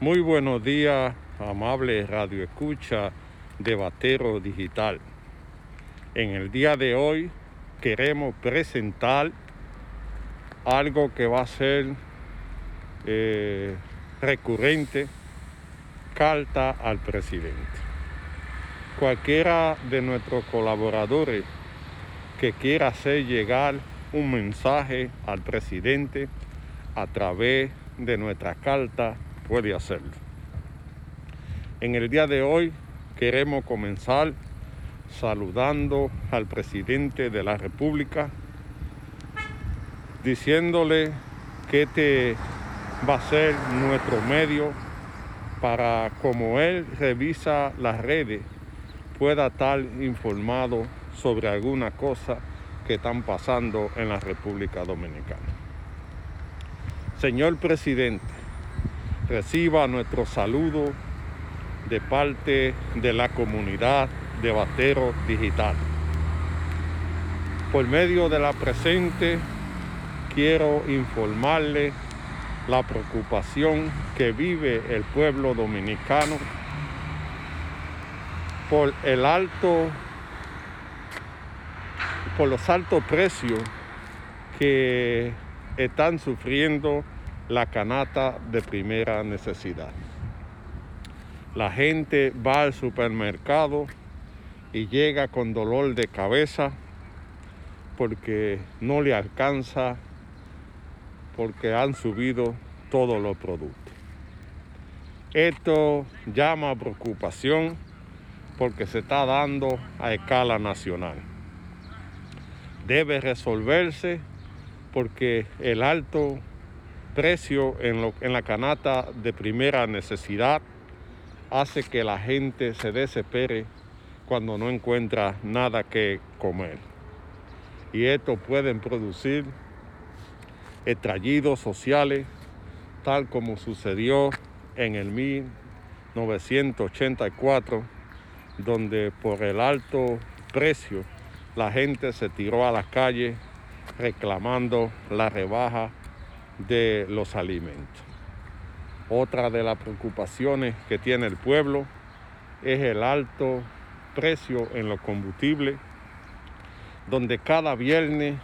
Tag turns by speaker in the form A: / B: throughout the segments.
A: Muy buenos días, amable Radio Escucha de Batero Digital. En el día de hoy queremos presentar algo que va a ser eh, recurrente, carta al presidente. Cualquiera de nuestros colaboradores que quiera hacer llegar un mensaje al presidente a través de nuestra carta puede hacerlo. En el día de hoy queremos comenzar saludando al presidente de la República, diciéndole que este va a ser nuestro medio para, como él revisa las redes, pueda estar informado sobre alguna cosa que están pasando en la República Dominicana. Señor presidente, reciba nuestro saludo de parte de la comunidad de Batero Digital. Por medio de la presente, quiero informarle la preocupación que vive el pueblo dominicano por el alto por los altos precios que están sufriendo la canata de primera necesidad. La gente va al supermercado y llega con dolor de cabeza porque no le alcanza, porque han subido todos los productos. Esto llama a preocupación porque se está dando a escala nacional. Debe resolverse porque el alto precio en, la canasta de primera necesidad hace que la gente se desespere cuando no encuentra nada que comer. Y esto pueden producir estallidos sociales, tal como sucedió en el 1984, donde por el alto precio la gente se tiró a las calles reclamando la rebaja de los alimentos. Otra de las preocupaciones que tiene el pueblo es el alto precio en los combustibles, donde cada viernes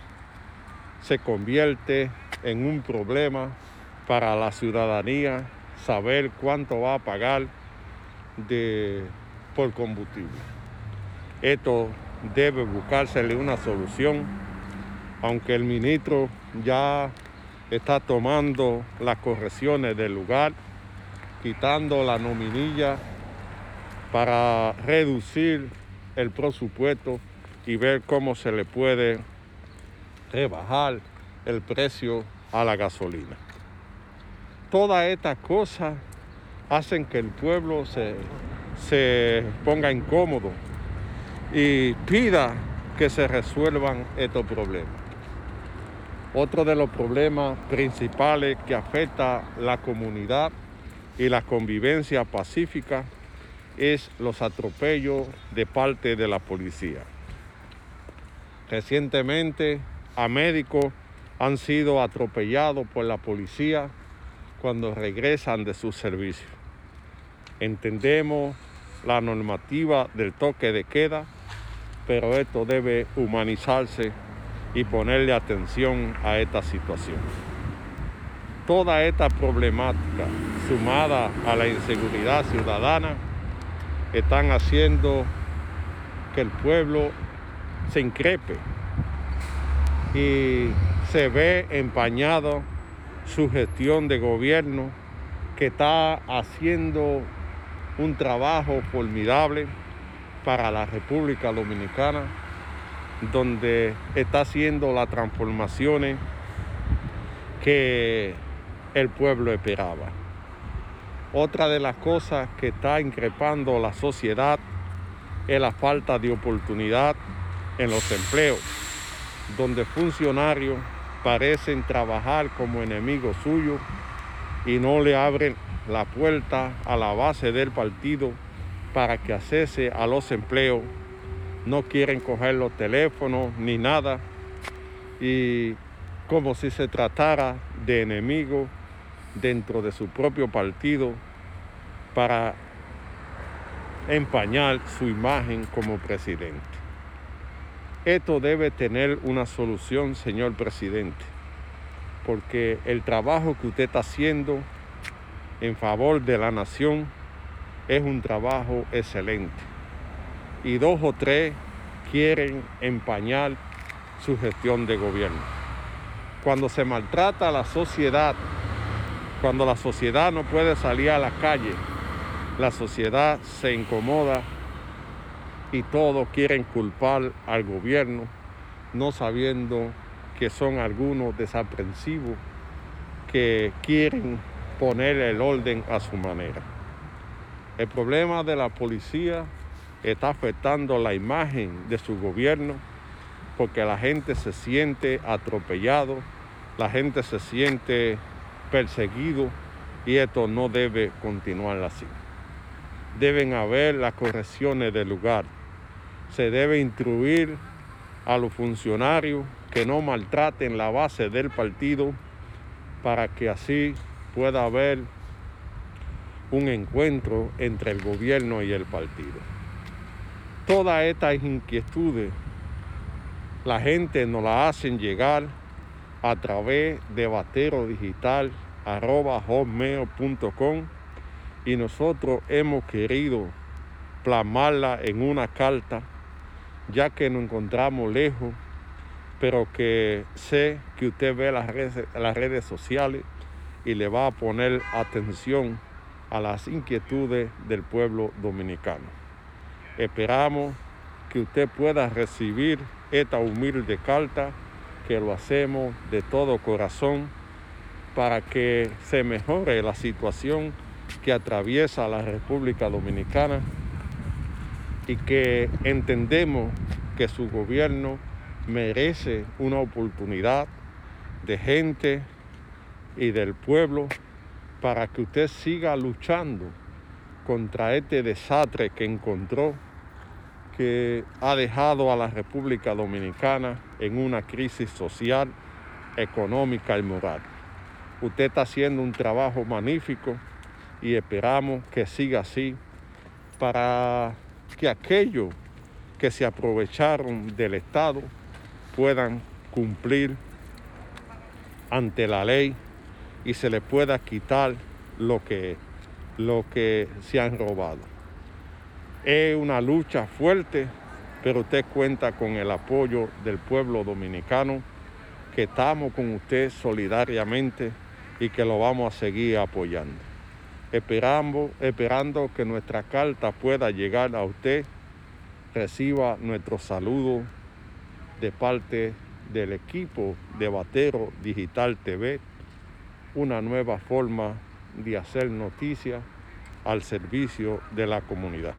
A: se convierte en un problema para la ciudadanía saber cuánto va a pagar de, por combustible. Esto debe buscársele una solución, aunque el ministro ya está tomando las correcciones del lugar, quitando la nominilla para reducir el presupuesto y ver cómo se le puede rebajar el precio a la gasolina. Todas estas cosas hacen que el pueblo se, se ponga incómodo y pida que se resuelvan estos problemas. Otro de los problemas principales que afecta la comunidad y la convivencia pacífica es los atropellos de parte de la policía. Recientemente a médicos han sido atropellados por la policía cuando regresan de su servicio. Entendemos la normativa del toque de queda, pero esto debe humanizarse y ponerle atención a esta situación. Toda esta problemática, sumada a la inseguridad ciudadana, están haciendo que el pueblo se increpe y se ve empañado su gestión de gobierno que está haciendo un trabajo formidable para la República Dominicana donde está haciendo las transformaciones que el pueblo esperaba. Otra de las cosas que está increpando la sociedad es la falta de oportunidad en los empleos, donde funcionarios parecen trabajar como enemigos suyos y no le abren la puerta a la base del partido para que accese a los empleos no quieren coger los teléfonos ni nada. Y como si se tratara de enemigos dentro de su propio partido para empañar su imagen como presidente. Esto debe tener una solución, señor presidente, porque el trabajo que usted está haciendo en favor de la nación es un trabajo excelente. Y dos o tres quieren empañar su gestión de gobierno. Cuando se maltrata a la sociedad, cuando la sociedad no puede salir a la calle, la sociedad se incomoda y todos quieren culpar al gobierno, no sabiendo que son algunos desaprensivos que quieren poner el orden a su manera. El problema de la policía está afectando la imagen de su gobierno porque la gente se siente atropellado, la gente se siente perseguido y esto no debe continuar así. Deben haber las correcciones del lugar. Se debe instruir a los funcionarios que no maltraten la base del partido para que así pueda haber un encuentro entre el gobierno y el partido. Todas estas inquietudes la gente nos las hacen llegar a través de batero digital y nosotros hemos querido plasmarla en una carta ya que nos encontramos lejos pero que sé que usted ve las redes, las redes sociales y le va a poner atención a las inquietudes del pueblo dominicano. Esperamos que usted pueda recibir esta humilde carta, que lo hacemos de todo corazón para que se mejore la situación que atraviesa la República Dominicana y que entendemos que su gobierno merece una oportunidad de gente y del pueblo para que usted siga luchando contra este desastre que encontró, que ha dejado a la República Dominicana en una crisis social, económica y moral. Usted está haciendo un trabajo magnífico y esperamos que siga así para que aquellos que se aprovecharon del Estado puedan cumplir ante la ley y se le pueda quitar lo que, lo que se han robado. Es una lucha fuerte, pero usted cuenta con el apoyo del pueblo dominicano, que estamos con usted solidariamente y que lo vamos a seguir apoyando. Esperando, esperando que nuestra carta pueda llegar a usted, reciba nuestro saludo de parte del equipo de Batero Digital TV una nueva forma de hacer noticias al servicio de la comunidad.